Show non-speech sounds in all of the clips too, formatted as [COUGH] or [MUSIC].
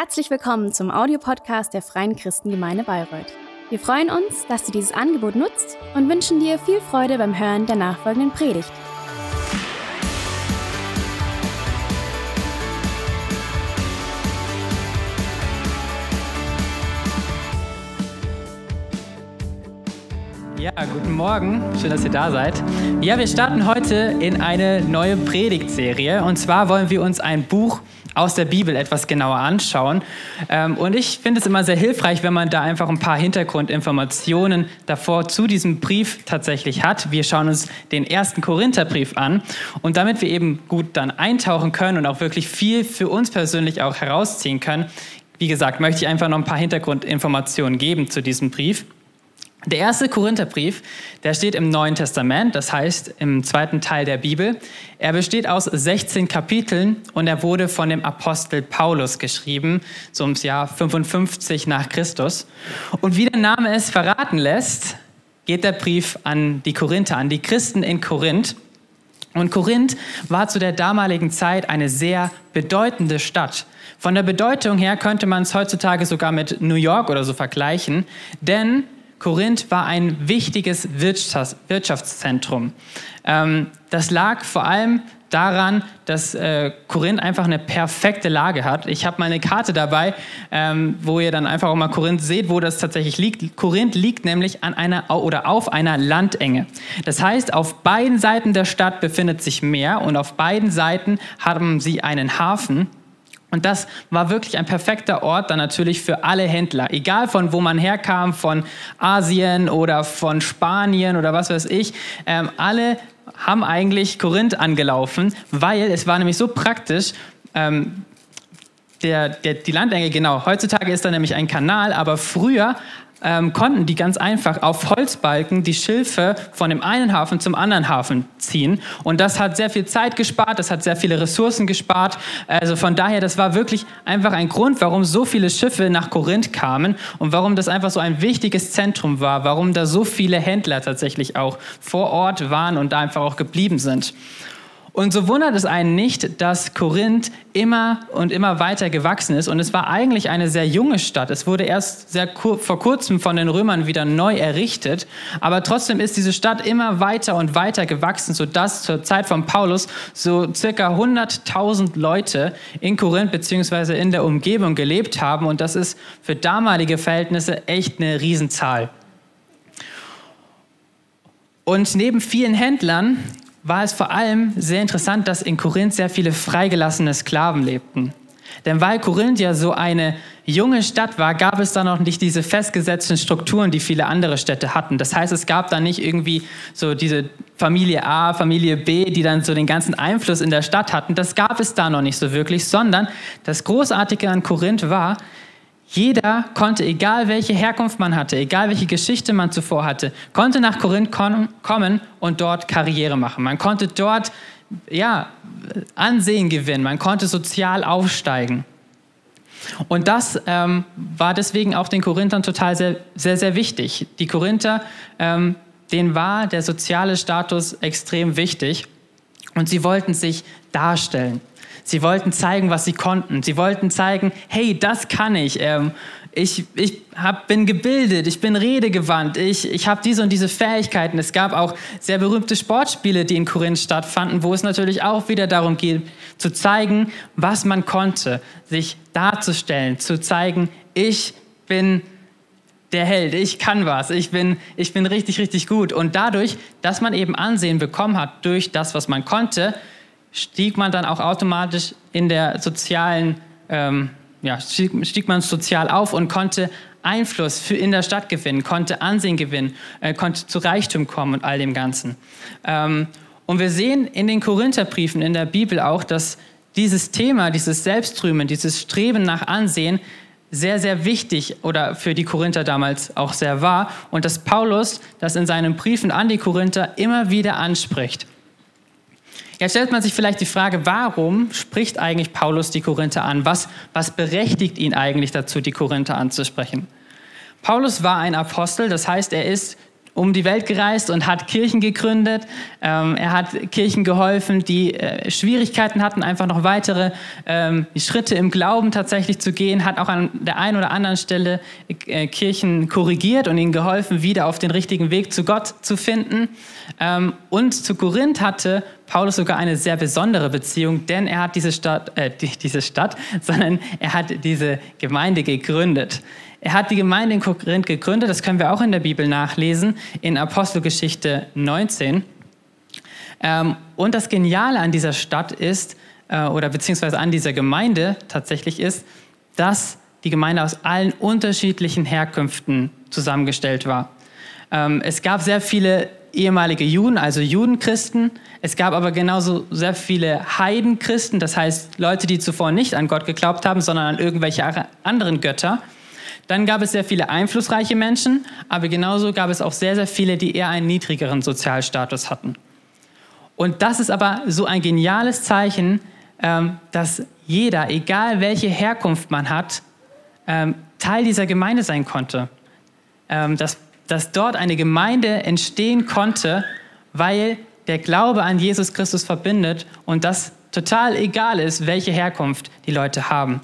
Herzlich willkommen zum Audiopodcast der Freien Christengemeinde Bayreuth. Wir freuen uns, dass du dieses Angebot nutzt und wünschen dir viel Freude beim Hören der nachfolgenden Predigt. Ja, guten Morgen. Schön, dass ihr da seid. Ja, wir starten heute in eine neue Predigtserie. Und zwar wollen wir uns ein Buch aus der Bibel etwas genauer anschauen. Ähm, und ich finde es immer sehr hilfreich, wenn man da einfach ein paar Hintergrundinformationen davor zu diesem Brief tatsächlich hat. Wir schauen uns den ersten Korintherbrief an. Und damit wir eben gut dann eintauchen können und auch wirklich viel für uns persönlich auch herausziehen können, wie gesagt, möchte ich einfach noch ein paar Hintergrundinformationen geben zu diesem Brief. Der erste Korintherbrief, der steht im Neuen Testament, das heißt im zweiten Teil der Bibel. Er besteht aus 16 Kapiteln und er wurde von dem Apostel Paulus geschrieben, so ums Jahr 55 nach Christus. Und wie der Name es verraten lässt, geht der Brief an die Korinther, an die Christen in Korinth. Und Korinth war zu der damaligen Zeit eine sehr bedeutende Stadt. Von der Bedeutung her könnte man es heutzutage sogar mit New York oder so vergleichen, denn Korinth war ein wichtiges Wirtschaftszentrum. Ähm, das lag vor allem daran, dass äh, Korinth einfach eine perfekte Lage hat. Ich habe mal eine Karte dabei, ähm, wo ihr dann einfach auch mal Korinth seht, wo das tatsächlich liegt. Korinth liegt nämlich an einer oder auf einer Landenge. Das heißt, auf beiden Seiten der Stadt befindet sich Meer und auf beiden Seiten haben sie einen Hafen. Und das war wirklich ein perfekter Ort dann natürlich für alle Händler, egal von wo man herkam, von Asien oder von Spanien oder was weiß ich. Ähm, alle haben eigentlich Korinth angelaufen, weil es war nämlich so praktisch. Ähm, der, der, die Landenge, genau. Heutzutage ist da nämlich ein Kanal, aber früher ähm, konnten die ganz einfach auf Holzbalken die Schilfe von dem einen Hafen zum anderen Hafen ziehen. Und das hat sehr viel Zeit gespart, das hat sehr viele Ressourcen gespart. Also von daher, das war wirklich einfach ein Grund, warum so viele Schiffe nach Korinth kamen und warum das einfach so ein wichtiges Zentrum war, warum da so viele Händler tatsächlich auch vor Ort waren und da einfach auch geblieben sind. Und so wundert es einen nicht, dass Korinth immer und immer weiter gewachsen ist. Und es war eigentlich eine sehr junge Stadt. Es wurde erst sehr kur vor kurzem von den Römern wieder neu errichtet. Aber trotzdem ist diese Stadt immer weiter und weiter gewachsen, sodass zur Zeit von Paulus so circa 100.000 Leute in Korinth beziehungsweise in der Umgebung gelebt haben. Und das ist für damalige Verhältnisse echt eine Riesenzahl. Und neben vielen Händlern war es vor allem sehr interessant, dass in Korinth sehr viele freigelassene Sklaven lebten. Denn weil Korinth ja so eine junge Stadt war, gab es da noch nicht diese festgesetzten Strukturen, die viele andere Städte hatten. Das heißt, es gab da nicht irgendwie so diese Familie A, Familie B, die dann so den ganzen Einfluss in der Stadt hatten. Das gab es da noch nicht so wirklich, sondern das Großartige an Korinth war, jeder konnte, egal welche Herkunft man hatte, egal welche Geschichte man zuvor hatte, konnte nach Korinth kommen und dort Karriere machen. Man konnte dort ja, Ansehen gewinnen, man konnte sozial aufsteigen. Und das ähm, war deswegen auch den Korinthern total sehr, sehr, sehr wichtig. Die Korinther, ähm, denen war der soziale Status extrem wichtig und sie wollten sich darstellen. Sie wollten zeigen, was sie konnten. Sie wollten zeigen, hey, das kann ich. Ähm, ich, ich hab, bin gebildet, ich bin redegewandt, ich, ich habe diese und diese Fähigkeiten. Es gab auch sehr berühmte Sportspiele, die in Korinth stattfanden, wo es natürlich auch wieder darum geht, zu zeigen, was man konnte, sich darzustellen, zu zeigen, ich bin der Held, ich kann was, ich bin, ich bin richtig, richtig gut. Und dadurch, dass man eben Ansehen bekommen hat durch das, was man konnte, stieg man dann auch automatisch in der sozialen, ähm, ja, stieg, stieg, man sozial auf und konnte Einfluss für in der Stadt gewinnen, konnte Ansehen gewinnen, äh, konnte zu Reichtum kommen und all dem Ganzen. Ähm, und wir sehen in den Korintherbriefen in der Bibel auch, dass dieses Thema, dieses Selbstrühmen, dieses Streben nach Ansehen sehr, sehr wichtig oder für die Korinther damals auch sehr war und dass Paulus das in seinen Briefen an die Korinther immer wieder anspricht. Jetzt stellt man sich vielleicht die Frage, warum spricht eigentlich Paulus die Korinther an? Was, was berechtigt ihn eigentlich dazu, die Korinther anzusprechen? Paulus war ein Apostel, das heißt, er ist um die Welt gereist und hat Kirchen gegründet. Ähm, er hat Kirchen geholfen, die äh, Schwierigkeiten hatten, einfach noch weitere ähm, Schritte im Glauben tatsächlich zu gehen, hat auch an der einen oder anderen Stelle äh, Kirchen korrigiert und ihnen geholfen, wieder auf den richtigen Weg zu Gott zu finden. Ähm, und zu Korinth hatte Paulus sogar eine sehr besondere Beziehung, denn er hat diese Stadt, äh, die, diese Stadt, [LAUGHS] sondern er hat diese Gemeinde gegründet. Er hat die Gemeinde in Korinth gegründet, das können wir auch in der Bibel nachlesen, in Apostelgeschichte 19. Ähm, und das Geniale an dieser Stadt ist, äh, oder beziehungsweise an dieser Gemeinde tatsächlich ist, dass die Gemeinde aus allen unterschiedlichen Herkünften zusammengestellt war. Ähm, es gab sehr viele ehemalige Juden, also Judenchristen. Es gab aber genauso sehr viele Heidenchristen, das heißt Leute, die zuvor nicht an Gott geglaubt haben, sondern an irgendwelche anderen Götter. Dann gab es sehr viele einflussreiche Menschen, aber genauso gab es auch sehr, sehr viele, die eher einen niedrigeren Sozialstatus hatten. Und das ist aber so ein geniales Zeichen, ähm, dass jeder, egal welche Herkunft man hat, ähm, Teil dieser Gemeinde sein konnte. Ähm, dass, dort eine Gemeinde entstehen konnte, weil der Glaube an Jesus Christus verbindet und das total egal ist, welche Herkunft die Leute haben.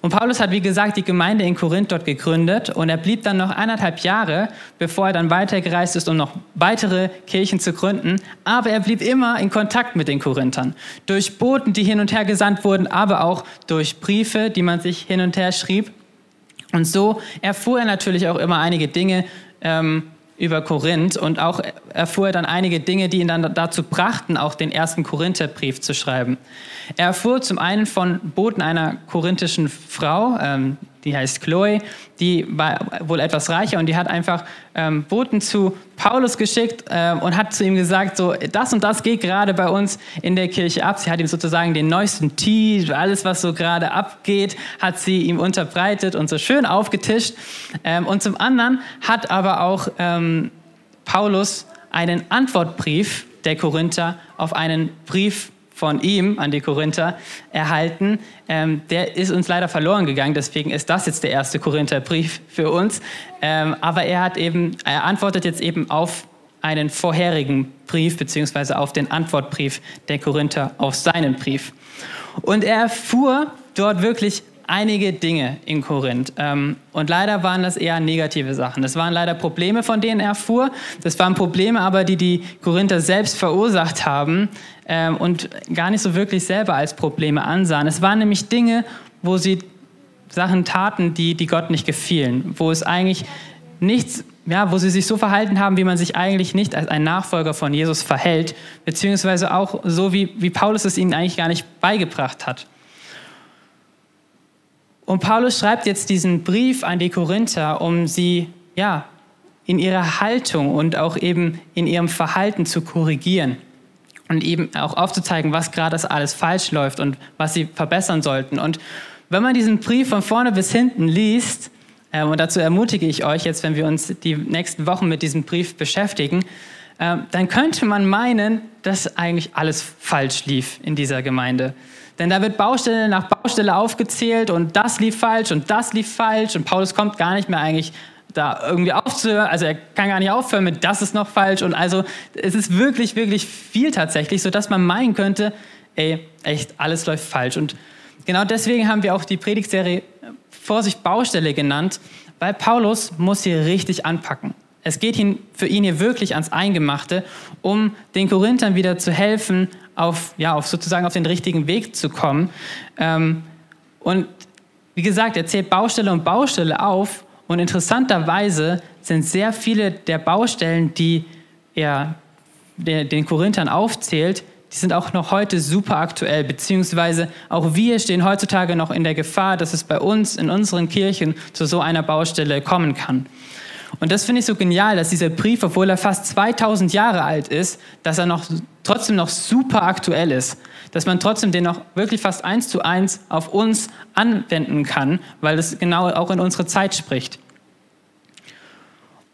Und Paulus hat, wie gesagt, die Gemeinde in Korinth dort gegründet und er blieb dann noch eineinhalb Jahre, bevor er dann weitergereist ist, um noch weitere Kirchen zu gründen. Aber er blieb immer in Kontakt mit den Korinthern. Durch Boten, die hin und her gesandt wurden, aber auch durch Briefe, die man sich hin und her schrieb. Und so erfuhr er natürlich auch immer einige Dinge ähm, über Korinth und auch erfuhr er dann einige Dinge, die ihn dann dazu brachten, auch den ersten Korintherbrief zu schreiben. Er erfuhr zum einen von Boten einer korinthischen Frau, ähm, die heißt Chloe, die war wohl etwas reicher und die hat einfach ähm, Boten zu Paulus geschickt äh, und hat zu ihm gesagt, so das und das geht gerade bei uns in der Kirche ab. Sie hat ihm sozusagen den neuesten Tee, alles was so gerade abgeht, hat sie ihm unterbreitet und so schön aufgetischt. Ähm, und zum anderen hat aber auch ähm, Paulus einen Antwortbrief der Korinther auf einen Brief von ihm an die Korinther erhalten. Ähm, der ist uns leider verloren gegangen, deswegen ist das jetzt der erste Korintherbrief für uns. Ähm, aber er hat eben, er antwortet jetzt eben auf einen vorherigen Brief beziehungsweise auf den Antwortbrief der Korinther auf seinen Brief. Und er erfuhr dort wirklich einige Dinge in Korinth. Ähm, und leider waren das eher negative Sachen. Das waren leider Probleme, von denen er erfuhr. Das waren Probleme aber, die die Korinther selbst verursacht haben ähm, und gar nicht so wirklich selber als Probleme ansahen. Es waren nämlich Dinge, wo sie Sachen taten, die, die Gott nicht gefielen, wo es eigentlich nichts, ja, wo sie sich so verhalten haben, wie man sich eigentlich nicht als ein Nachfolger von Jesus verhält, beziehungsweise auch so, wie, wie Paulus es ihnen eigentlich gar nicht beigebracht hat. Und Paulus schreibt jetzt diesen Brief an die Korinther, um sie ja, in ihrer Haltung und auch eben in ihrem Verhalten zu korrigieren und eben auch aufzuzeigen, was gerade alles falsch läuft und was sie verbessern sollten. Und wenn man diesen Brief von vorne bis hinten liest, äh, und dazu ermutige ich euch jetzt, wenn wir uns die nächsten Wochen mit diesem Brief beschäftigen, äh, dann könnte man meinen, dass eigentlich alles falsch lief in dieser Gemeinde. Denn da wird Baustelle nach Baustelle aufgezählt und das lief falsch und das lief falsch und Paulus kommt gar nicht mehr eigentlich da irgendwie aufzuhören. Also er kann gar nicht aufhören mit das ist noch falsch und also es ist wirklich, wirklich viel tatsächlich, sodass man meinen könnte, ey, echt, alles läuft falsch. Und genau deswegen haben wir auch die Predigtserie Vorsicht Baustelle genannt, weil Paulus muss hier richtig anpacken. Es geht ihn, für ihn hier wirklich ans Eingemachte, um den Korinthern wieder zu helfen, auf, ja, auf sozusagen auf den richtigen Weg zu kommen. Ähm, und wie gesagt, er zählt Baustelle und Baustelle auf. Und interessanterweise sind sehr viele der Baustellen, die er den Korinthern aufzählt, die sind auch noch heute super aktuell, beziehungsweise auch wir stehen heutzutage noch in der Gefahr, dass es bei uns in unseren Kirchen zu so einer Baustelle kommen kann. Und das finde ich so genial, dass dieser Brief, obwohl er fast 2000 Jahre alt ist, dass er noch, trotzdem noch super aktuell ist. Dass man trotzdem den noch wirklich fast eins zu eins auf uns anwenden kann, weil es genau auch in unsere Zeit spricht.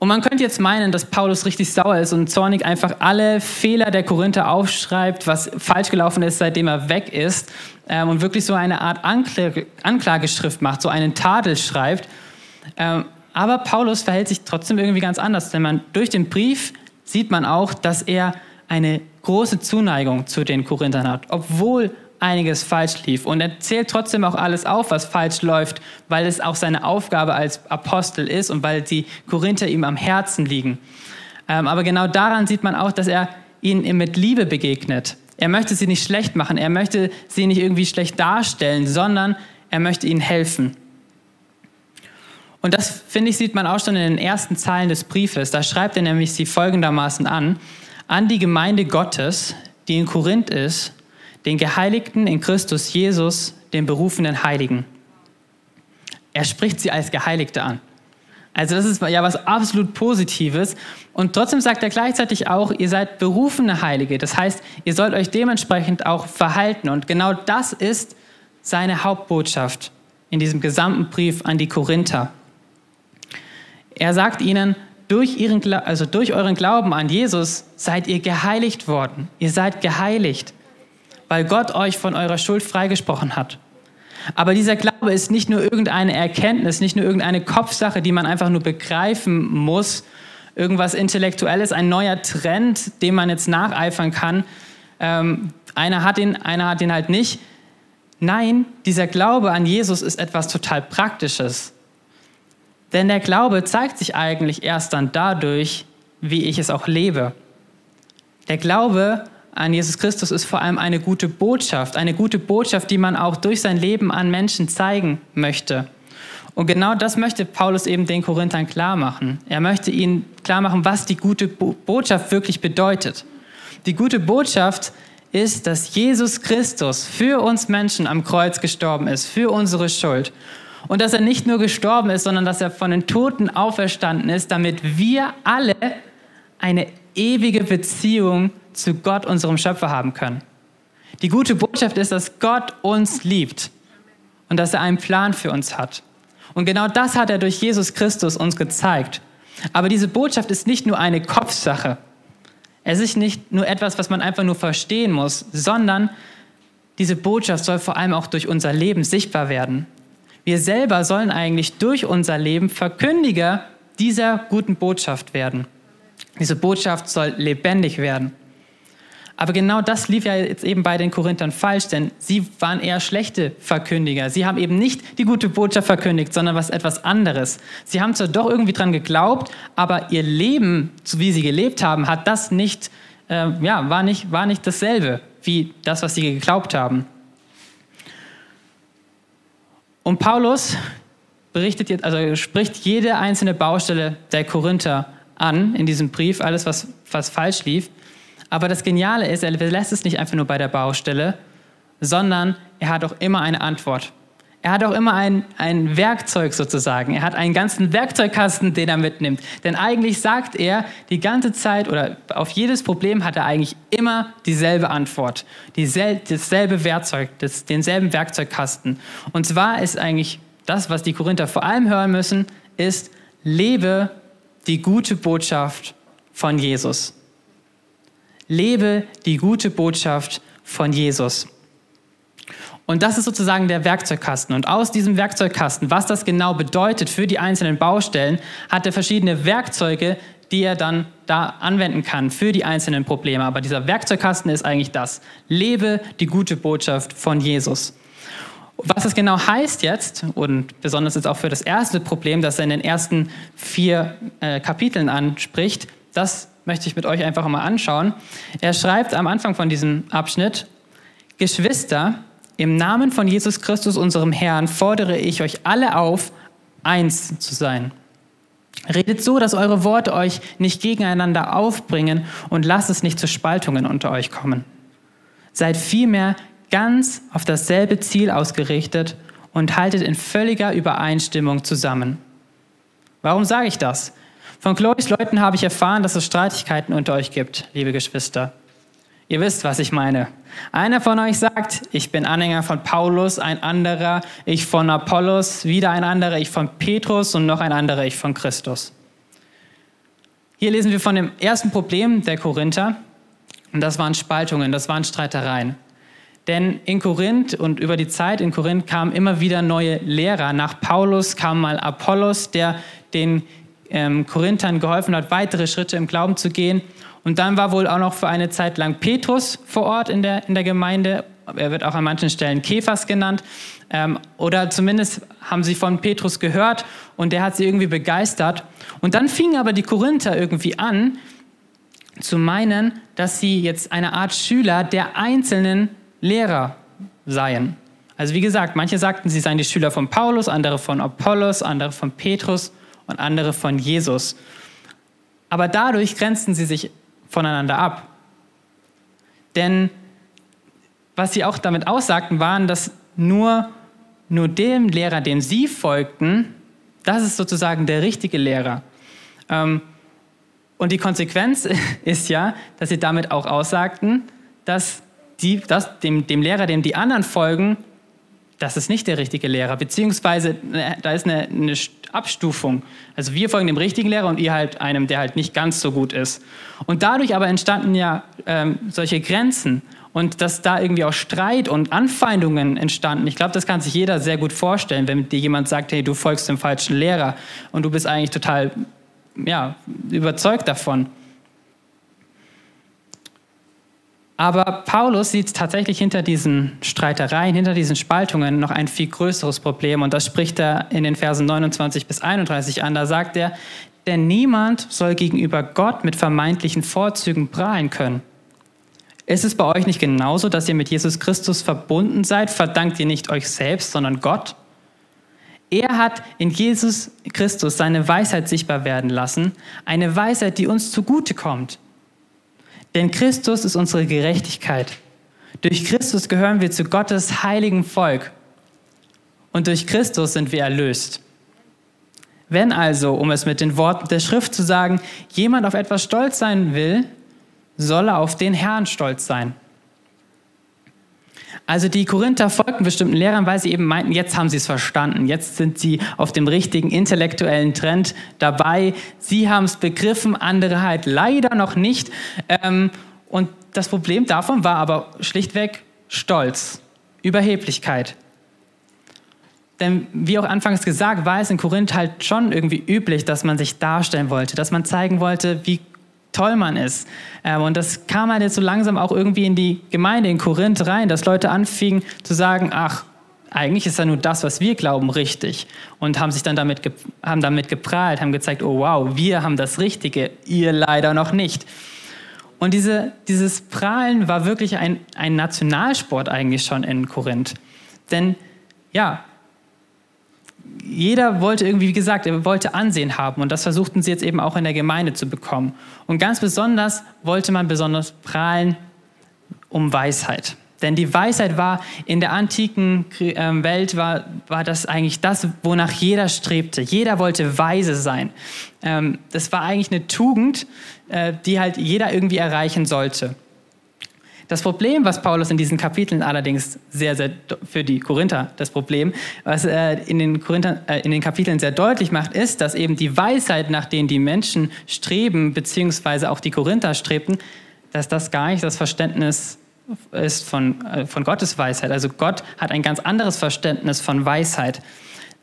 Und man könnte jetzt meinen, dass Paulus richtig sauer ist und zornig einfach alle Fehler der Korinther aufschreibt, was falsch gelaufen ist, seitdem er weg ist, ähm, und wirklich so eine Art Anklage, Anklageschrift macht, so einen Tadel schreibt. Ähm, Aber Paulus verhält sich trotzdem irgendwie ganz anders, denn man, durch den Brief sieht man auch, dass er eine große Zuneigung zu den Korinthern hat, obwohl einiges falsch lief. Und er zählt trotzdem auch alles auf, was falsch läuft, weil es auch seine Aufgabe als Apostel ist und weil die Korinther ihm am Herzen liegen. Ähm, aber genau daran sieht man auch, dass er ihnen mit Liebe begegnet. Er möchte sie nicht schlecht machen, er möchte sie nicht irgendwie schlecht darstellen, sondern er möchte ihnen helfen. Und das, finde ich, sieht man auch schon in den ersten Zeilen des Briefes. Da schreibt er nämlich sie folgendermaßen an. An die Gemeinde Gottes, die in Korinth ist, den Geheiligten in Christus Jesus, den berufenen Heiligen. Er spricht sie als Geheiligte an. Also das ist ja was absolut Positives. Und trotzdem sagt er gleichzeitig auch, ihr seid berufene Heilige. Das heißt, ihr sollt euch dementsprechend auch verhalten. Und genau das ist seine Hauptbotschaft in diesem gesamten Brief an die Korinther. Er sagt ihnen, durch, ihren, also durch euren Glauben an Jesus seid ihr geheiligt worden. Ihr seid geheiligt, weil Gott euch von eurer Schuld freigesprochen hat. Aber dieser Glaube ist nicht nur irgendeine Erkenntnis, nicht nur irgendeine Kopfsache, die man einfach nur begreifen muss, irgendwas Intellektuelles, ein neuer Trend, dem man jetzt nacheifern kann. Ähm, einer hat ihn, einer hat ihn halt nicht. Nein, dieser Glaube an Jesus ist etwas total Praktisches. Denn der Glaube zeigt sich eigentlich erst dann dadurch, wie ich es auch lebe. Der Glaube an Jesus Christus ist vor allem eine gute Botschaft, eine gute Botschaft, die man auch durch sein Leben an Menschen zeigen möchte. Und genau das möchte Paulus eben den Korinthern klar machen. Er möchte ihnen klar machen, was die gute Botschaft wirklich bedeutet. Die gute Botschaft ist, dass Jesus Christus für uns Menschen am Kreuz gestorben ist, für unsere Schuld und dass er nicht nur gestorben ist, sondern dass er von den Toten auferstanden ist, damit wir alle eine ewige Beziehung zu Gott, unserem Schöpfer, haben können. Die gute Botschaft ist, dass Gott uns liebt und dass er einen Plan für uns hat. Und genau das hat er durch Jesus Christus uns gezeigt. Aber diese Botschaft ist nicht nur eine Kopfsache. Es ist nicht nur etwas, was man einfach nur verstehen muss, sondern diese Botschaft soll vor allem auch durch unser Leben sichtbar werden. Wir selber sollen eigentlich durch unser Leben Verkündiger dieser guten Botschaft werden. Diese Botschaft soll lebendig werden. Aber genau das lief ja jetzt eben bei den Korinthern falsch, denn sie waren eher schlechte Verkündiger. Sie haben eben nicht die gute Botschaft verkündigt, sondern was etwas anderes. Sie haben zwar doch irgendwie dran geglaubt, aber ihr Leben, so wie sie gelebt haben, hat das nicht, äh, ja, war nicht, war nicht dasselbe wie das, was sie geglaubt haben. Und Paulus berichtet jetzt, also spricht jede einzelne Baustelle der Korinther an in diesem Brief, alles, was, was falsch lief. Aber das Geniale ist, er lässt es nicht einfach nur bei der Baustelle, sondern er hat auch immer eine Antwort. Er hat auch immer ein, ein Werkzeug sozusagen. Er hat einen ganzen Werkzeugkasten, den er mitnimmt. Denn eigentlich sagt er die ganze Zeit oder auf jedes Problem hat er eigentlich immer dieselbe Antwort. Diesel, dasselbe Werkzeug, das, denselben Werkzeugkasten. Und zwar ist eigentlich das, was die Korinther vor allem hören müssen, ist, lebe die gute Botschaft von Jesus. Lebe die gute Botschaft von Jesus. Und das ist sozusagen der Werkzeugkasten. Und aus diesem Werkzeugkasten, was das genau bedeutet für die einzelnen Baustellen, hat er verschiedene Werkzeuge, die er dann da anwenden kann für die einzelnen Probleme. Aber dieser Werkzeugkasten ist eigentlich das. Lebe die gute Botschaft von Jesus. Was das genau heißt jetzt, und besonders jetzt auch für das erste Problem, das er in den ersten vier äh, Kapiteln anspricht, das möchte ich mit euch einfach mal anschauen. Er schreibt am Anfang von diesem Abschnitt, Geschwister, im Namen von Jesus Christus, unserem Herrn, fordere ich euch alle auf, eins zu sein. Redet so, dass eure Worte euch nicht gegeneinander aufbringen und lasst es nicht zu Spaltungen unter euch kommen. Seid vielmehr ganz auf dasselbe Ziel ausgerichtet und haltet in völliger Übereinstimmung zusammen. Warum sage ich das? Von Chloes Leuten habe ich erfahren, dass es Streitigkeiten unter euch gibt, liebe Geschwister. Ihr wisst, was ich meine. Einer von euch sagt, ich bin Anhänger von Paulus, ein anderer, ich von Apollos, wieder ein anderer, ich von Petrus und noch ein anderer, ich von Christus. Hier lesen wir von dem ersten Problem der Korinther. Und das waren Spaltungen, das waren Streitereien. Denn in Korinth und über die Zeit in Korinth kamen immer wieder neue Lehrer. Nach Paulus kam mal Apollos, der den ähm, Korinthern geholfen hat, weitere Schritte im Glauben zu gehen. Und dann war wohl auch noch für eine Zeit lang Petrus vor Ort in der, in der Gemeinde. Er wird auch an manchen Stellen Kephas genannt. Ähm, oder zumindest haben sie von Petrus gehört und der hat sie irgendwie begeistert. Und dann fingen aber die Korinther irgendwie an zu meinen, dass sie jetzt eine Art Schüler der einzelnen Lehrer seien. Also wie gesagt, manche sagten, sie seien die Schüler von Paulus, andere von Apollos, andere von Petrus und andere von Jesus. Aber dadurch grenzten sie sich voneinander ab. Denn was sie auch damit aussagten, waren, dass nur, nur dem Lehrer, dem sie folgten, das ist sozusagen der richtige Lehrer. Ähm, und die Konsequenz [LAUGHS] ist ja, dass sie damit auch aussagten, dass, die, dass dem, dem Lehrer, dem die anderen folgen, das ist nicht der richtige Lehrer, beziehungsweise äh, da ist eine, eine, Abstufung. Also wir folgen dem richtigen Lehrer und ihr halt einem, der halt nicht ganz so gut ist. Und dadurch aber entstanden ja ähm, solche Grenzen und dass da irgendwie auch Streit und Anfeindungen entstanden. Ich glaube, das kann sich jeder sehr gut vorstellen, wenn dir jemand sagt, hey, du folgst dem falschen Lehrer und du bist eigentlich total ja, überzeugt davon. Aber Paulus sieht tatsächlich hinter diesen Streitereien, hinter diesen Spaltungen noch ein viel größeres Problem. Und das spricht er in den Versen 29 bis 31 an. Da sagt er, denn niemand soll gegenüber Gott mit vermeintlichen Vorzügen prahlen können. Ist es bei euch nicht genauso, dass ihr mit Jesus Christus verbunden seid? Verdankt ihr nicht euch selbst, sondern Gott? Er hat in Jesus Christus seine Weisheit sichtbar werden lassen, eine Weisheit, die uns zugute kommt. Denn Christus ist unsere Gerechtigkeit. Durch Christus gehören wir zu Gottes heiligen Volk. Und durch Christus sind wir erlöst. Wenn also, um es mit den Worten der Schrift zu sagen, jemand auf etwas stolz sein will, soll er auf den Herrn stolz sein. Also die Korinther folgten bestimmten Lehrern, weil sie eben meinten, jetzt haben sie es verstanden, jetzt sind sie auf dem richtigen intellektuellen Trend dabei. Sie haben es begriffen, andere halt leider noch nicht. Ähm, und das Problem davon war aber schlichtweg Stolz, Überheblichkeit. Denn wie auch anfangs gesagt, war es in Korinth halt schon irgendwie üblich, dass man sich darstellen wollte, dass man zeigen wollte, wie toll man ist. Ähm, und das kam halt jetzt so langsam auch irgendwie in die Gemeinde in Korinth rein, dass Leute anfingen zu sagen, ach, eigentlich ist ja nur das, was wir glauben, richtig. Und haben sich dann damit, haben damit geprahlt, haben gezeigt, oh wow, wir haben das Richtige, ihr leider noch nicht. Und diese, dieses Prahlen war wirklich ein, ein Nationalsport eigentlich schon in Korinth. Denn ja, jeder wollte irgendwie, wie gesagt, er wollte Ansehen haben und das versuchten sie jetzt eben auch in der Gemeinde zu bekommen. Und ganz besonders wollte man besonders prahlen um Weisheit. Denn die Weisheit war in der antiken ähm, Welt, war, war das eigentlich das, wonach jeder strebte. Jeder wollte weise sein. Ähm, das war eigentlich eine Tugend, äh, die halt jeder irgendwie erreichen sollte. Das Problem, was Paulus in diesen Kapiteln allerdings sehr, sehr für die Korinther das Problem, was er in den, Korinther, äh, in den Kapiteln sehr deutlich macht, ist, dass eben die Weisheit, nach denen die Menschen streben, beziehungsweise auch die Korinther strebten, dass das gar nicht das Verständnis ist von, äh, von Gottes Weisheit. Also Gott hat ein ganz anderes Verständnis von Weisheit.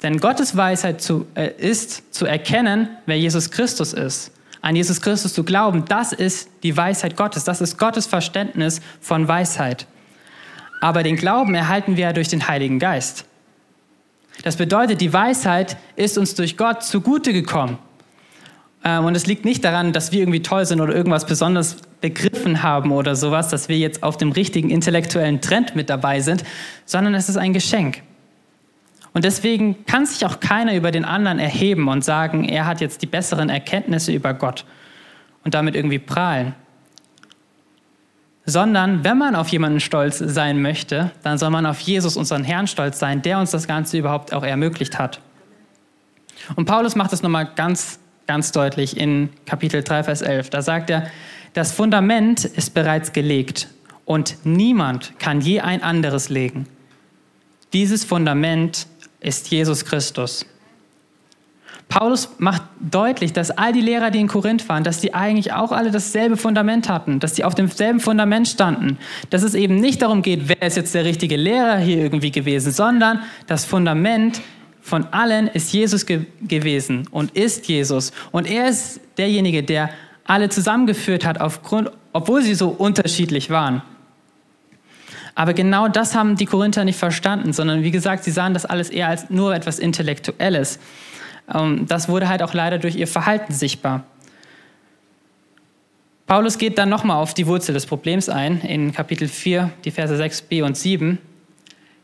Denn Gottes Weisheit zu, äh, ist zu erkennen, wer Jesus Christus ist an Jesus Christus zu glauben, das ist die Weisheit Gottes, das ist Gottes Verständnis von Weisheit. Aber den Glauben erhalten wir ja durch den Heiligen Geist. Das bedeutet, die Weisheit ist uns durch Gott zugute gekommen. Ähm, und es liegt nicht daran, dass wir irgendwie toll sind oder irgendwas besonders begriffen haben oder sowas, dass wir jetzt auf dem richtigen intellektuellen Trend mit dabei sind, sondern es ist ein Geschenk. Und deswegen kann sich auch keiner über den anderen erheben und sagen, er hat jetzt die besseren Erkenntnisse über Gott und damit irgendwie prahlen. Sondern wenn man auf jemanden stolz sein möchte, dann soll man auf Jesus, unseren Herrn, stolz sein, der uns das Ganze überhaupt auch ermöglicht hat. Und Paulus macht das nochmal ganz, ganz deutlich in Kapitel 3, Vers 11. Da sagt er, das Fundament ist bereits gelegt und niemand kann je ein anderes legen. Dieses Fundament ist Jesus Christus. Paulus macht deutlich, dass all die Lehrer, die in Korinth waren, dass die eigentlich auch alle dasselbe Fundament hatten, dass die auf demselben Fundament standen. Dass es eben nicht darum geht, wer ist jetzt der richtige Lehrer hier irgendwie gewesen, sondern das Fundament von allen ist Jesus ge gewesen und ist Jesus. Und er ist derjenige, der alle zusammengeführt hat, aufgrund, obwohl sie so unterschiedlich waren. Aber genau das haben die Korinther nicht verstanden, sondern wie gesagt, sie sahen das alles eher als nur etwas Intellektuelles. Ähm, das wurde halt auch leider durch ihr Verhalten sichtbar. Paulus geht dann nochmal auf die Wurzel des Problems ein, in Kapitel 4, die Verse 6b und 7.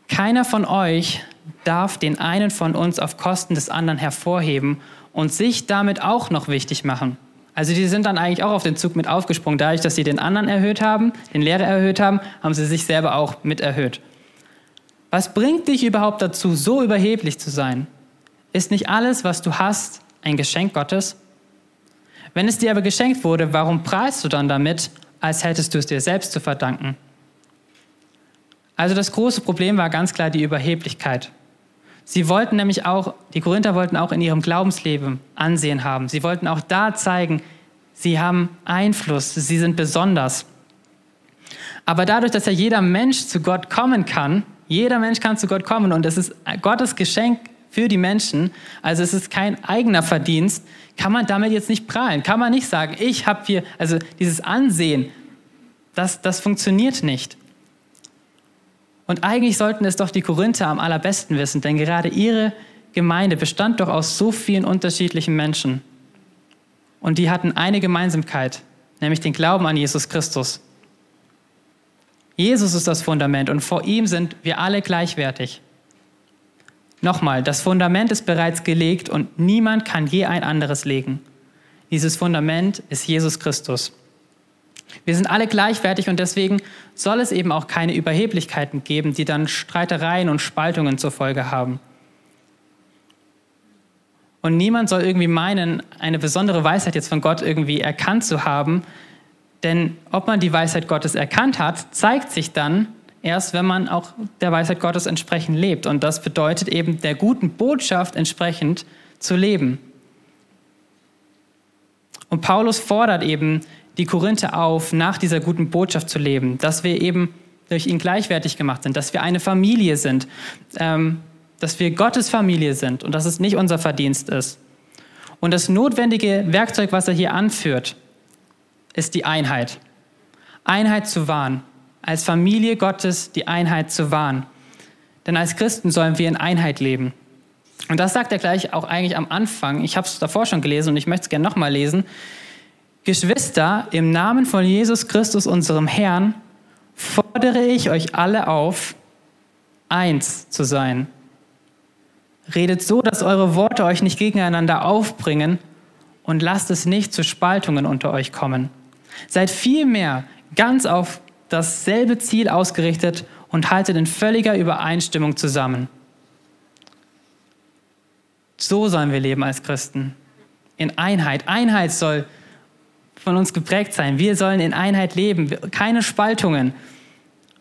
Keiner von euch darf den einen von uns auf Kosten des anderen hervorheben und sich damit auch noch wichtig machen. Also die sind dann eigentlich auch auf den Zug mit aufgesprungen. Dadurch, dass sie den anderen erhöht haben, den Lehrer erhöht haben, haben sie sich selber auch mit erhöht. Was bringt dich überhaupt dazu, so überheblich zu sein? Ist nicht alles, was du hast, ein Geschenk Gottes? Wenn es dir aber geschenkt wurde, warum preist du dann damit, als hättest du es dir selbst zu verdanken? Also das große Problem war ganz klar die Überheblichkeit. Sie wollten nämlich auch, die Korinther wollten auch in ihrem Glaubensleben Ansehen haben. Sie wollten auch da zeigen, sie haben Einfluss, sie sind besonders. Aber dadurch, dass ja jeder Mensch zu Gott kommen kann, jeder Mensch kann zu Gott kommen und es ist Gottes Geschenk für die Menschen, also es ist kein eigener Verdienst, kann man damit jetzt nicht prahlen. Kann man nicht sagen, ich habe hier, also dieses Ansehen, das, das funktioniert nicht. Und eigentlich sollten es doch die Korinther am allerbesten wissen, denn gerade ihre Gemeinde bestand doch aus so vielen unterschiedlichen Menschen. Und die hatten eine Gemeinsamkeit, nämlich den Glauben an Jesus Christus. Jesus ist das Fundament und vor ihm sind wir alle gleichwertig. Nochmal, das Fundament ist bereits gelegt und niemand kann je ein anderes legen. Dieses Fundament ist Jesus Christus. Wir sind alle gleichwertig und deswegen soll es eben auch keine Überheblichkeiten geben, die dann Streitereien und Spaltungen zur Folge haben. Und niemand soll irgendwie meinen, eine besondere Weisheit jetzt von Gott irgendwie erkannt zu haben, denn ob man die Weisheit Gottes erkannt hat, zeigt sich dann erst, wenn man auch der Weisheit Gottes entsprechend lebt. Und das bedeutet eben, der guten Botschaft entsprechend zu leben. Und Paulus fordert eben die Korinther auf, nach dieser guten Botschaft zu leben, dass wir eben durch ihn gleichwertig gemacht sind, dass wir eine Familie sind, ähm, dass wir Gottes Familie sind und dass es nicht unser Verdienst ist. Und das notwendige Werkzeug, was er hier anführt, ist die Einheit. Einheit zu wahren. Als Familie Gottes die Einheit zu wahren. Denn als Christen sollen wir in Einheit leben. Und das sagt er gleich auch eigentlich am Anfang. Ich habe es davor schon gelesen und ich möchte es gerne nochmal lesen. Geschwister, im Namen von Jesus Christus, unserem Herrn, fordere ich euch alle auf, eins zu sein. Redet so, dass eure Worte euch nicht gegeneinander aufbringen und lasst es nicht zu Spaltungen unter euch kommen. Seid vielmehr ganz auf dasselbe Ziel ausgerichtet und haltet in völliger Übereinstimmung zusammen. So sollen wir leben als Christen. In Einheit. Einheit soll von uns geprägt sein. Wir sollen in Einheit leben, keine Spaltungen,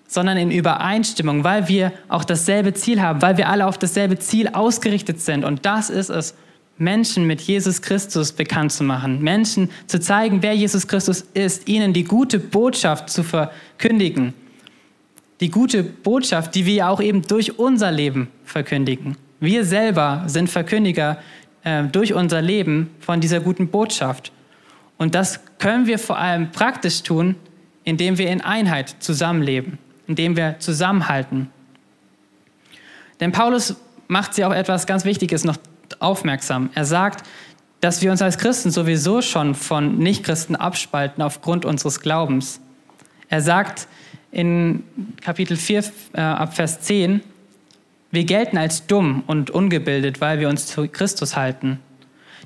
sondern in Übereinstimmung, weil wir auch dasselbe Ziel haben, weil wir alle auf dasselbe Ziel ausgerichtet sind. Und das ist es, Menschen mit Jesus Christus bekannt zu machen, Menschen zu zeigen, wer Jesus Christus ist, ihnen die gute Botschaft zu verkündigen. Die gute Botschaft, die wir auch eben durch unser Leben verkündigen. Wir selber sind Verkündiger äh, durch unser Leben von dieser guten Botschaft. Und das können wir vor allem praktisch tun, indem wir in Einheit zusammenleben, indem wir zusammenhalten. Denn Paulus macht sie auch etwas ganz Wichtiges noch aufmerksam. Er sagt, dass wir uns als Christen sowieso schon von Nichtchristen abspalten aufgrund unseres Glaubens. Er sagt in Kapitel 4 äh, ab Vers 10, wir gelten als dumm und ungebildet, weil wir uns zu Christus halten.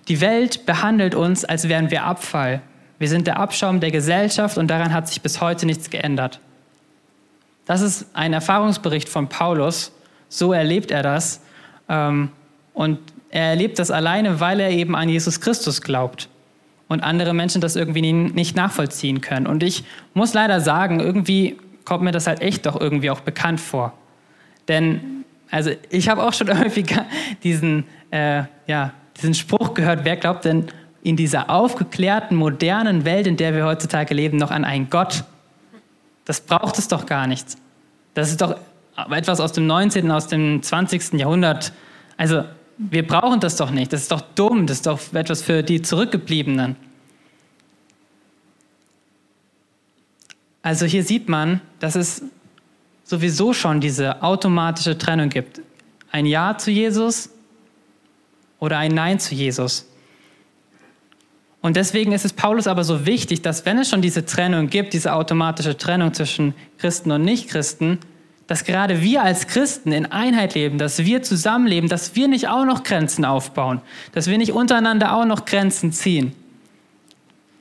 Die Welt behandelt uns, als wären wir Abfall. Wir sind der Abschaum der Gesellschaft und daran hat sich bis heute nichts geändert. Das ist ein Erfahrungsbericht von Paulus. So erlebt er das. Ähm, und er erlebt das alleine, weil er eben an Jesus Christus glaubt und andere Menschen das irgendwie nicht nachvollziehen können. Und ich muss leider sagen, irgendwie kommt mir das halt echt doch irgendwie auch bekannt vor. Denn, also ich habe auch schon [LAUGHS] häufiger diesen, äh, ja, diesen Spruch gehört, wer glaubt denn in dieser aufgeklärten, modernen Welt, in der wir heutzutage leben, noch an einen Gott? Das braucht es doch gar nicht. Das ist doch etwas aus dem 19., aus dem 20. Jahrhundert. Also wir brauchen das doch nicht, das ist doch dumm, das ist doch etwas für die Zurückgebliebenen. Also hier sieht man, dass es sowieso schon diese automatische Trennung gibt. Ein Ja zu Jesus oder ein Nein zu Jesus. Und deswegen ist es Paulus aber so wichtig, dass wenn es schon diese Trennung gibt, diese automatische Trennung zwischen Christen und Nichtchristen, dass gerade wir als Christen in Einheit leben, dass wir zusammenleben, dass wir nicht auch noch Grenzen aufbauen, dass wir nicht untereinander auch noch Grenzen ziehen,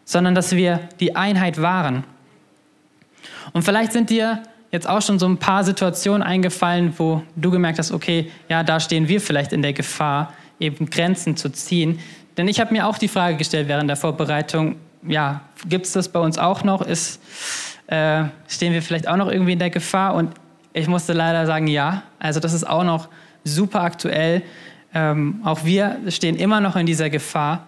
sondern dass wir die Einheit wahren. Und vielleicht sind dir jetzt auch schon so ein paar Situationen eingefallen, wo du gemerkt hast, okay, ja, da stehen wir vielleicht in der Gefahr, eben Grenzen zu ziehen. Denn ich habe mir auch die Frage gestellt während der Vorbereitung, ja, gibt es das bei uns auch noch? Ist, äh, stehen wir vielleicht auch noch irgendwie in der Gefahr? Und ich musste leider sagen, ja. Also das ist auch noch super aktuell. Ähm, auch wir stehen immer noch in dieser Gefahr.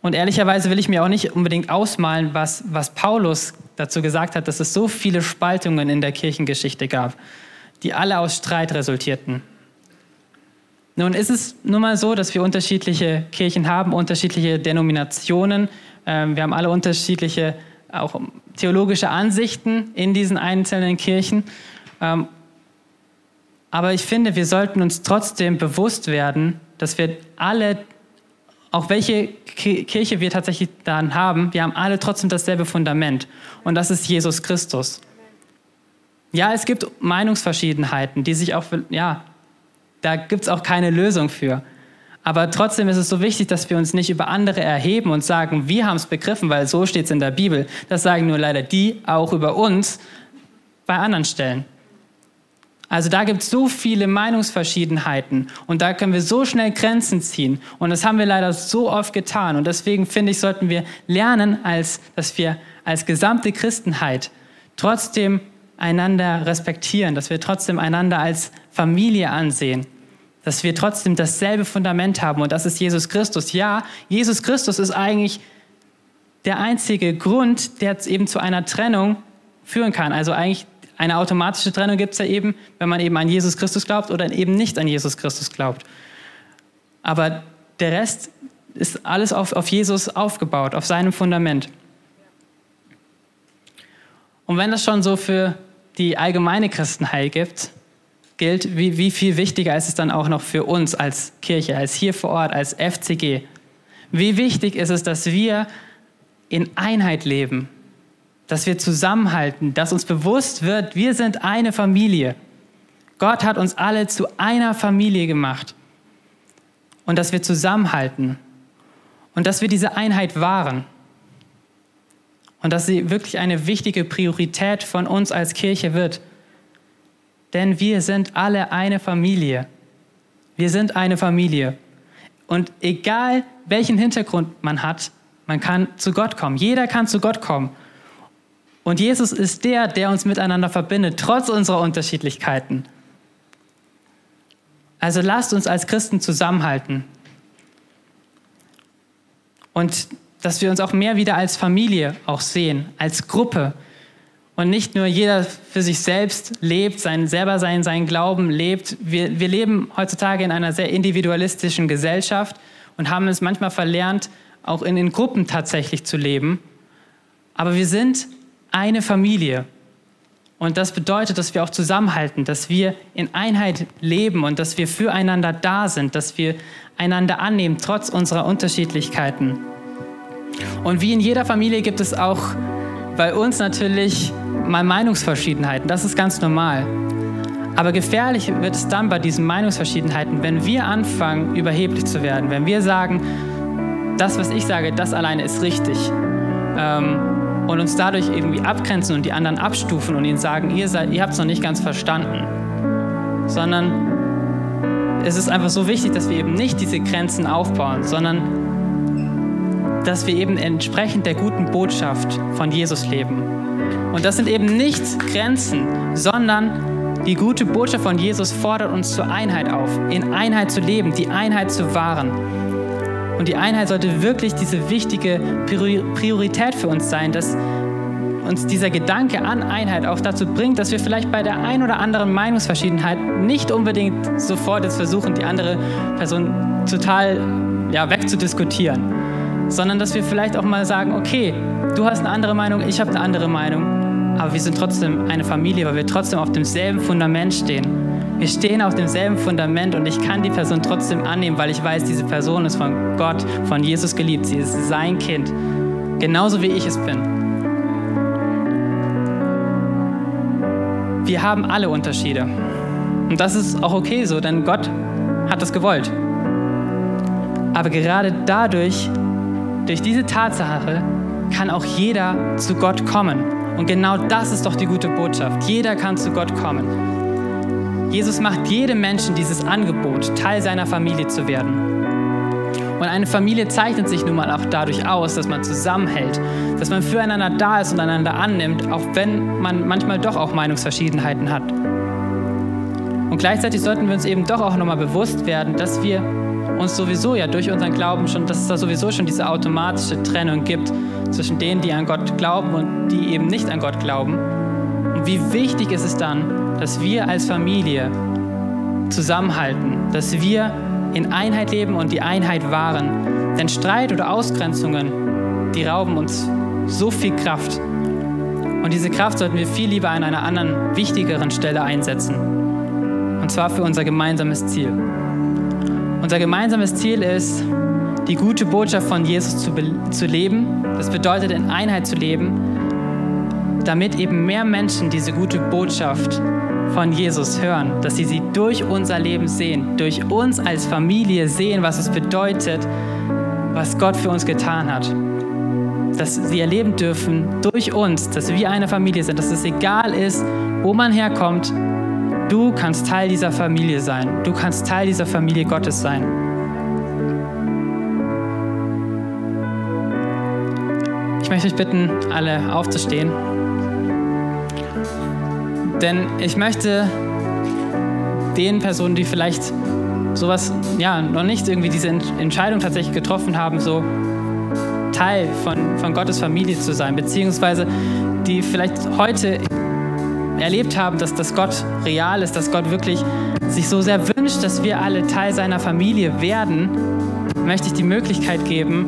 Und ehrlicherweise will ich mir auch nicht unbedingt ausmalen, was, was Paulus dazu gesagt hat, dass es so viele Spaltungen in der Kirchengeschichte gab, die alle aus Streit resultierten. Nun ist es nun mal so, dass wir unterschiedliche Kirchen haben, unterschiedliche Denominationen. Ähm, wir haben alle unterschiedliche auch theologische Ansichten in diesen einzelnen Kirchen. Ähm, aber ich finde, wir sollten uns trotzdem bewusst werden, dass wir alle auch welche Kirche wir tatsächlich dann haben, wir haben alle trotzdem dasselbe Fundament. Und das ist Jesus Christus. Ja, es gibt Meinungsverschiedenheiten, die sich auch, ja, da gibt es auch keine Lösung für. Aber trotzdem ist es so wichtig, dass wir uns nicht über andere erheben und sagen, wir haben es begriffen, weil so steht es in der Bibel. Das sagen nur leider die auch über uns bei anderen Stellen. Also da gibt es so viele Meinungsverschiedenheiten und da können wir so schnell Grenzen ziehen. Und das haben wir leider so oft getan. Und deswegen finde ich, sollten wir lernen, als, dass wir als gesamte Christenheit trotzdem einander respektieren, dass wir trotzdem einander als Familie ansehen, dass wir trotzdem dasselbe Fundament haben und das ist Jesus Christus. Ja, Jesus Christus ist eigentlich der einzige Grund, der eben zu einer Trennung führen kann. Also eigentlich eine automatische Trennung gibt es ja eben, wenn man eben an Jesus Christus glaubt oder eben nicht an Jesus Christus glaubt. Aber der Rest ist alles auf, auf Jesus aufgebaut, auf seinem Fundament. Und wenn das schon so für die allgemeine Christenheit gibt, gilt, wie, wie viel wichtiger ist es dann auch noch für uns als Kirche, als hier vor Ort, als FCG? Wie wichtig ist es, dass wir in Einheit leben, dass wir zusammenhalten, dass uns bewusst wird, wir sind eine Familie. Gott hat uns alle zu einer Familie gemacht. Und dass wir zusammenhalten und dass wir diese Einheit wahren. Und dass sie wirklich eine wichtige Priorität von uns als Kirche wird. Denn wir sind alle eine Familie. Wir sind eine Familie. Und egal welchen Hintergrund man hat, man kann zu Gott kommen. Jeder kann zu Gott kommen. Und Jesus ist der, der uns miteinander verbindet, trotz unserer Unterschiedlichkeiten. Also lasst uns als Christen zusammenhalten. Und dass wir uns auch mehr wieder als Familie auch sehen, als Gruppe. Und nicht nur jeder für sich selbst lebt, sein, selber sein, seinen Glauben lebt. Wir, wir leben heutzutage in einer sehr individualistischen Gesellschaft und haben es manchmal verlernt, auch in den Gruppen tatsächlich zu leben. Aber wir sind eine Familie. Und das bedeutet, dass wir auch zusammenhalten, dass wir in Einheit leben und dass wir füreinander da sind, dass wir einander annehmen, trotz unserer Unterschiedlichkeiten. Und wie in jeder Familie gibt es auch bei uns natürlich mal Meinungsverschiedenheiten. Das ist ganz normal. Aber gefährlich wird es dann bei diesen Meinungsverschiedenheiten, wenn wir anfangen, überheblich zu werden, wenn wir sagen, das, was ich sage, das alleine ist richtig. Ähm, und uns dadurch irgendwie abgrenzen und die anderen abstufen und ihnen sagen, ihr, ihr habt es noch nicht ganz verstanden. Sondern es ist einfach so wichtig, dass wir eben nicht diese Grenzen aufbauen, sondern dass wir eben entsprechend der guten Botschaft von Jesus leben. Und das sind eben nicht Grenzen, sondern die gute Botschaft von Jesus fordert uns zur Einheit auf, in Einheit zu leben, die Einheit zu wahren. Und die Einheit sollte wirklich diese wichtige Priorität für uns sein, dass uns dieser Gedanke an Einheit auch dazu bringt, dass wir vielleicht bei der ein oder anderen Meinungsverschiedenheit nicht unbedingt sofort jetzt versuchen, die andere Person total ja, wegzudiskutieren, sondern dass wir vielleicht auch mal sagen, okay, du hast eine andere Meinung, ich habe eine andere Meinung, aber wir sind trotzdem eine Familie, weil wir trotzdem auf demselben Fundament stehen. Wir stehen auf demselben Fundament und ich kann die Person trotzdem annehmen, weil ich weiß, diese Person ist von Gott, von Jesus geliebt. Sie ist sein Kind, genauso wie ich es bin. Wir haben alle Unterschiede. Und das ist auch okay so, denn Gott hat das gewollt. Aber gerade dadurch, durch diese Tatsache, kann auch jeder zu Gott kommen. Und genau das ist doch die gute Botschaft. Jeder kann zu Gott kommen. Jesus macht jedem Menschen dieses Angebot, Teil seiner Familie zu werden. Und eine Familie zeichnet sich nun mal auch dadurch aus, dass man zusammenhält, dass man füreinander da ist und einander annimmt, auch wenn man manchmal doch auch Meinungsverschiedenheiten hat. Und gleichzeitig sollten wir uns eben doch auch nochmal bewusst werden, dass wir uns sowieso ja durch unseren Glauben schon, dass es da sowieso schon diese automatische Trennung gibt zwischen denen, die an Gott glauben und die eben nicht an Gott glauben. Und wie wichtig ist es dann, dass wir als Familie zusammenhalten, dass wir in Einheit leben und die Einheit wahren. Denn Streit oder Ausgrenzungen, die rauben uns so viel Kraft. Und diese Kraft sollten wir viel lieber an einer anderen, wichtigeren Stelle einsetzen. Und zwar für unser gemeinsames Ziel. Unser gemeinsames Ziel ist, die gute Botschaft von Jesus zu, zu leben. Das bedeutet, in Einheit zu leben, damit eben mehr Menschen diese gute Botschaft von Jesus hören, dass sie sie durch unser Leben sehen, durch uns als Familie sehen, was es bedeutet, was Gott für uns getan hat. Dass sie erleben dürfen durch uns, dass wir eine Familie sind, dass es egal ist, wo man herkommt, du kannst Teil dieser Familie sein, du kannst Teil dieser Familie Gottes sein. Ich möchte euch bitten, alle aufzustehen. Denn ich möchte den Personen, die vielleicht sowas, ja, noch nicht irgendwie diese Entscheidung tatsächlich getroffen haben, so Teil von, von Gottes Familie zu sein, beziehungsweise die vielleicht heute erlebt haben, dass das Gott real ist, dass Gott wirklich sich so sehr wünscht, dass wir alle Teil seiner Familie werden, möchte ich die Möglichkeit geben,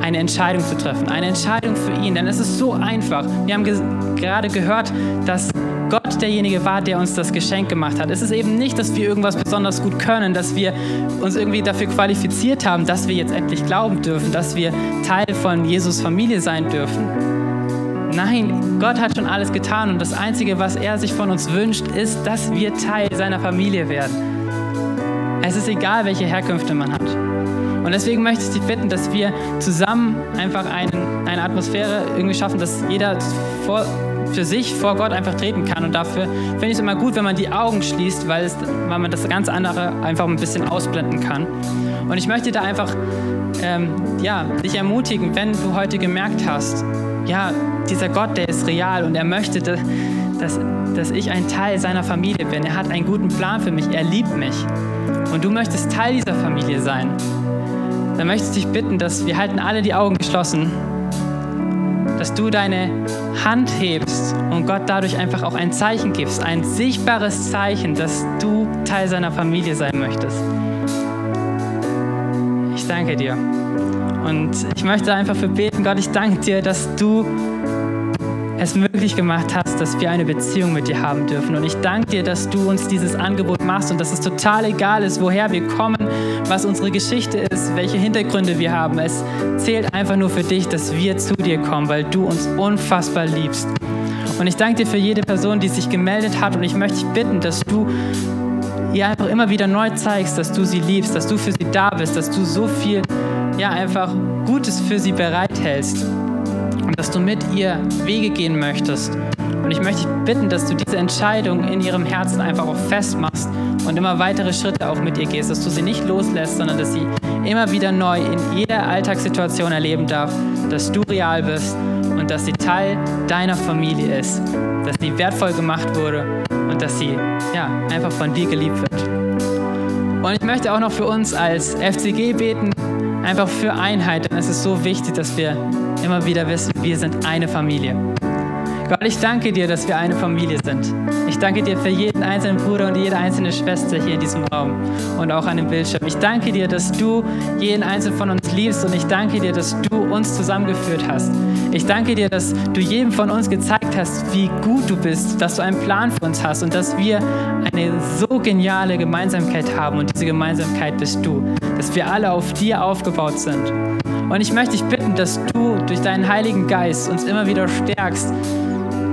eine Entscheidung zu treffen. Eine Entscheidung für ihn, denn es ist so einfach. Wir haben ge gerade gehört, dass Gott derjenige war, der uns das Geschenk gemacht hat. Es ist eben nicht, dass wir irgendwas besonders gut können, dass wir uns irgendwie dafür qualifiziert haben, dass wir jetzt endlich glauben dürfen, dass wir Teil von Jesus Familie sein dürfen. Nein, Gott hat schon alles getan und das Einzige, was er sich von uns wünscht, ist, dass wir Teil seiner Familie werden. Es ist egal, welche Herkünfte man hat. Und deswegen möchte ich dich bitten, dass wir zusammen einfach einen, eine Atmosphäre irgendwie schaffen, dass jeder vor, für sich vor Gott einfach treten kann. Und dafür finde ich es immer gut, wenn man die Augen schließt, weil, es, weil man das ganz andere einfach ein bisschen ausblenden kann. Und ich möchte da einfach ähm, ja, dich ermutigen, wenn du heute gemerkt hast, ja, dieser Gott, der ist real und er möchte, dass, dass, ich ein Teil seiner Familie bin. Er hat einen guten Plan für mich, er liebt mich. Und du möchtest Teil dieser Familie sein. Dann möchte ich dich bitten, dass wir halten alle die Augen geschlossen dass du deine Hand hebst und Gott dadurch einfach auch ein Zeichen gibst, ein sichtbares Zeichen, dass du Teil seiner Familie sein möchtest. Ich danke dir. Und ich möchte einfach für beten, Gott, ich danke dir, dass du es möglich gemacht hast, dass wir eine Beziehung mit dir haben dürfen. Und ich danke dir, dass du uns dieses Angebot machst und dass es total egal ist, woher wir kommen, was unsere Geschichte ist, welche Hintergründe wir haben. Es zählt einfach nur für dich, dass wir zu dir kommen, weil du uns unfassbar liebst. Und ich danke dir für jede Person, die sich gemeldet hat. Und ich möchte dich bitten, dass du ihr einfach immer wieder neu zeigst, dass du sie liebst, dass du für sie da bist, dass du so viel, ja, einfach Gutes für sie bereithältst und dass du mit ihr Wege gehen möchtest. Und ich möchte dich bitten, dass du diese Entscheidung in ihrem Herzen einfach auch festmachst und immer weitere Schritte auch mit ihr gehst, dass du sie nicht loslässt, sondern dass sie immer wieder neu in jeder Alltagssituation erleben darf, dass du real bist und dass sie Teil deiner Familie ist, dass sie wertvoll gemacht wurde und dass sie ja, einfach von dir geliebt wird. Und ich möchte auch noch für uns als FCG beten, einfach für Einheit, denn es ist so wichtig, dass wir immer wieder wissen, wir sind eine Familie. Gott, ich danke dir, dass wir eine Familie sind. Ich danke dir für jeden einzelnen Bruder und jede einzelne Schwester hier in diesem Raum und auch an dem Bildschirm. Ich danke dir, dass du jeden einzelnen von uns liebst und ich danke dir, dass du uns zusammengeführt hast. Ich danke dir, dass du jedem von uns gezeigt hast, wie gut du bist, dass du einen Plan für uns hast und dass wir eine so geniale Gemeinsamkeit haben und diese Gemeinsamkeit bist du, dass wir alle auf dir aufgebaut sind. Und ich möchte dich bitten, dass du durch deinen Heiligen Geist uns immer wieder stärkst,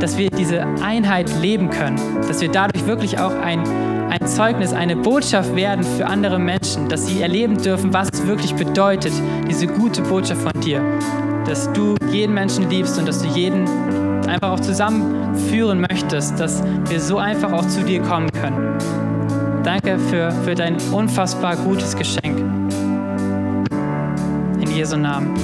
dass wir diese Einheit leben können, dass wir dadurch wirklich auch ein, ein Zeugnis, eine Botschaft werden für andere Menschen, dass sie erleben dürfen, was es wirklich bedeutet, diese gute Botschaft von dir, dass du jeden Menschen liebst und dass du jeden einfach auch zusammenführen möchtest, dass wir so einfach auch zu dir kommen können. Danke für, für dein unfassbar gutes Geschenk. In Jesu Namen.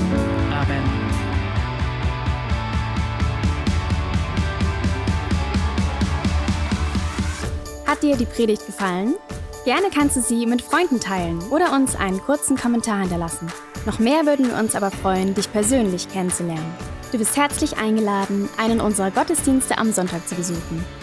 Hat dir die Predigt gefallen? Gerne kannst du sie mit Freunden teilen oder uns einen kurzen Kommentar hinterlassen. Noch mehr würden wir uns aber freuen, dich persönlich kennenzulernen. Du bist herzlich eingeladen, einen unserer Gottesdienste am Sonntag zu besuchen.